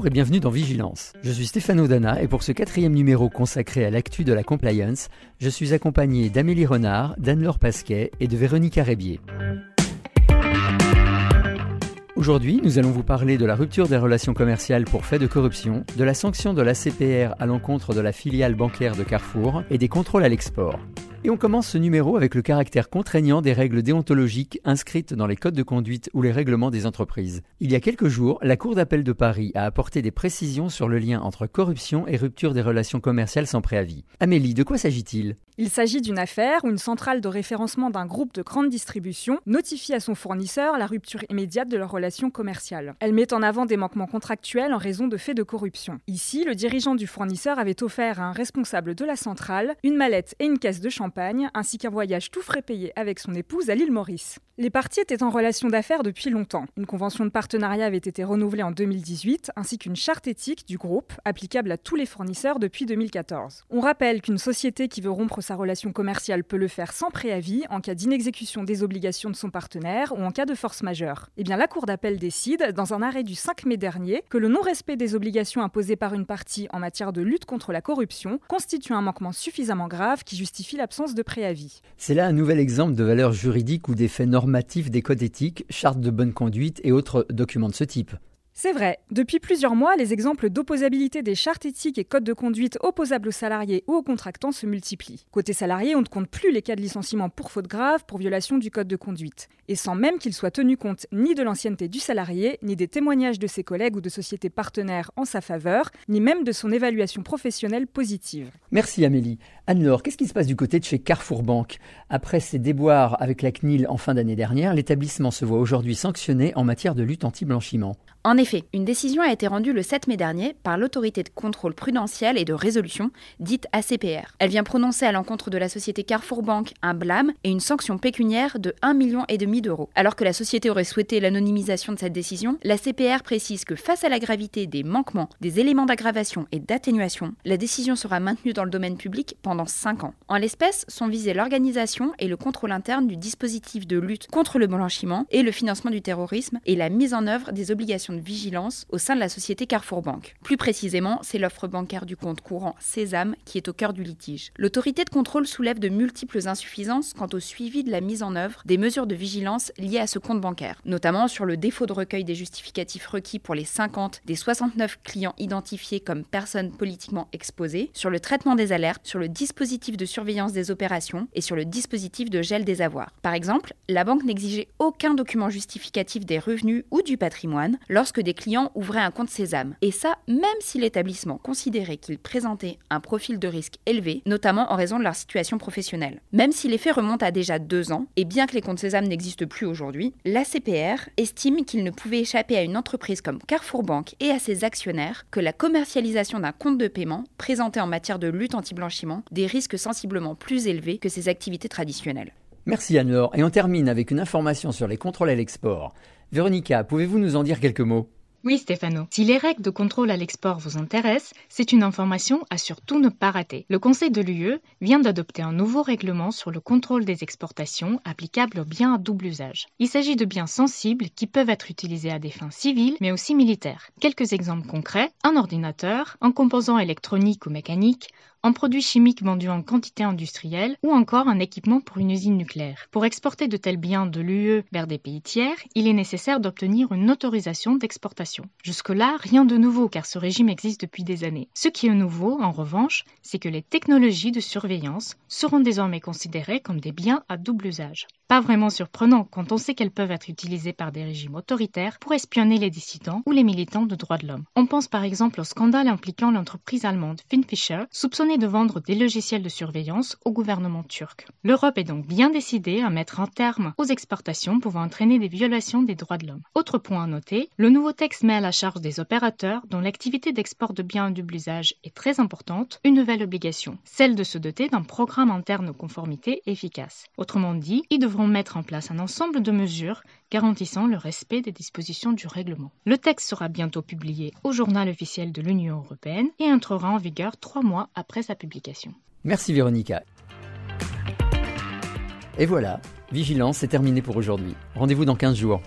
Bonjour et bienvenue dans Vigilance. Je suis Stéphano Dana et pour ce quatrième numéro consacré à l'actu de la compliance, je suis accompagné d'Amélie Renard, d'Anne-Laure Pasquet et de Véronique Arébier. Aujourd'hui, nous allons vous parler de la rupture des relations commerciales pour fait de corruption, de la sanction de la CPR à l'encontre de la filiale bancaire de Carrefour et des contrôles à l'export. Et on commence ce numéro avec le caractère contraignant des règles déontologiques inscrites dans les codes de conduite ou les règlements des entreprises. Il y a quelques jours, la Cour d'appel de Paris a apporté des précisions sur le lien entre corruption et rupture des relations commerciales sans préavis. Amélie, de quoi s'agit-il? Il s'agit d'une affaire où une centrale de référencement d'un groupe de grande distribution notifie à son fournisseur la rupture immédiate de leur relation commerciale. Elle met en avant des manquements contractuels en raison de faits de corruption. Ici, le dirigeant du fournisseur avait offert à un responsable de la centrale une mallette et une caisse de champagne ainsi qu'un voyage tout frais payé avec son épouse à l'île Maurice. Les parties étaient en relation d'affaires depuis longtemps. Une convention de partenariat avait été renouvelée en 2018, ainsi qu'une charte éthique du groupe, applicable à tous les fournisseurs depuis 2014. On rappelle qu'une société qui veut rompre sa relation commerciale peut le faire sans préavis en cas d'inexécution des obligations de son partenaire ou en cas de force majeure. Eh bien, la Cour d'appel décide, dans un arrêt du 5 mai dernier, que le non-respect des obligations imposées par une partie en matière de lutte contre la corruption constitue un manquement suffisamment grave qui justifie l'absence de préavis. C'est là un nouvel exemple de valeur juridique ou d'effet normal des codes éthiques, chartes de bonne conduite et autres documents de ce type. C'est vrai. Depuis plusieurs mois, les exemples d'opposabilité des chartes éthiques et codes de conduite opposables aux salariés ou aux contractants se multiplient. Côté salarié, on ne compte plus les cas de licenciement pour faute grave, pour violation du code de conduite. Et sans même qu'il soit tenu compte ni de l'ancienneté du salarié, ni des témoignages de ses collègues ou de sociétés partenaires en sa faveur, ni même de son évaluation professionnelle positive. Merci Amélie. Anne-Laure, qu'est-ce qui se passe du côté de chez Carrefour Banque? Après ses déboires avec la CNIL en fin d'année dernière, l'établissement se voit aujourd'hui sanctionné en matière de lutte anti-blanchiment. En effet, une décision a été rendue le 7 mai dernier par l'autorité de contrôle prudentiel et de résolution, dite ACPR. Elle vient prononcer à l'encontre de la société Carrefour Bank un blâme et une sanction pécuniaire de 1,5 million d'euros. Alors que la société aurait souhaité l'anonymisation de cette décision, la CPR précise que face à la gravité des manquements, des éléments d'aggravation et d'atténuation, la décision sera maintenue dans le domaine public pendant 5 ans. En l'espèce, sont visés l'organisation et le contrôle interne du dispositif de lutte contre le blanchiment et le financement du terrorisme et la mise en œuvre des obligations de vigilance au sein de la société Carrefour Bank. Plus précisément, c'est l'offre bancaire du compte courant Sésame qui est au cœur du litige. L'autorité de contrôle soulève de multiples insuffisances quant au suivi de la mise en œuvre des mesures de vigilance liées à ce compte bancaire, notamment sur le défaut de recueil des justificatifs requis pour les 50 des 69 clients identifiés comme personnes politiquement exposées, sur le traitement des alertes, sur le dispositif de surveillance des opérations et sur le dispositif de gel des avoirs. Par exemple, la banque n'exigeait aucun document justificatif des revenus ou du patrimoine lorsque des clients ouvraient un compte Sésame. Et ça, même si l'établissement considérait qu'ils présentaient un profil de risque élevé, notamment en raison de leur situation professionnelle. Même si les faits remontent à déjà deux ans, et bien que les comptes Sésame n'existent plus aujourd'hui, la CPR estime qu'il ne pouvait échapper à une entreprise comme Carrefour Bank et à ses actionnaires que la commercialisation d'un compte de paiement présentait en matière de lutte anti-blanchiment des risques sensiblement plus élevés que ses activités traditionnelles. Merci Anne-Laure. Et on termine avec une information sur les contrôles à l'export. Véronica, pouvez-vous nous en dire quelques mots? Oui, Stéphano. Si les règles de contrôle à l'export vous intéressent, c'est une information à surtout ne pas rater. Le Conseil de l'UE vient d'adopter un nouveau règlement sur le contrôle des exportations applicable aux biens à double usage. Il s'agit de biens sensibles qui peuvent être utilisés à des fins civiles mais aussi militaires. Quelques exemples concrets un ordinateur, un composant électronique ou mécanique, un produit chimique vendu en quantité industrielle ou encore un équipement pour une usine nucléaire. Pour exporter de tels biens de l'UE vers des pays tiers, il est nécessaire d'obtenir une autorisation d'exportation. Jusque-là, rien de nouveau car ce régime existe depuis des années. Ce qui est nouveau, en revanche, c'est que les technologies de surveillance seront désormais considérées comme des biens à double usage. Pas vraiment surprenant quand on sait qu'elles peuvent être utilisées par des régimes autoritaires pour espionner les dissidents ou les militants de droits de l'homme. On pense par exemple au scandale impliquant l'entreprise allemande Finfisher, soupçonnée de vendre des logiciels de surveillance au gouvernement turc. L'Europe est donc bien décidée à mettre un terme aux exportations pouvant entraîner des violations des droits de l'homme. Autre point à noter, le nouveau texte met à la charge des opérateurs dont l'activité d'export de biens à double usage est très importante une nouvelle obligation, celle de se doter d'un programme interne conformité efficace. Autrement dit, ils devront mettre en place un ensemble de mesures garantissant le respect des dispositions du règlement. Le texte sera bientôt publié au journal officiel de l'Union européenne et entrera en vigueur trois mois après sa publication. Merci Véronica. Et voilà, Vigilance est terminé pour aujourd'hui. Rendez-vous dans 15 jours.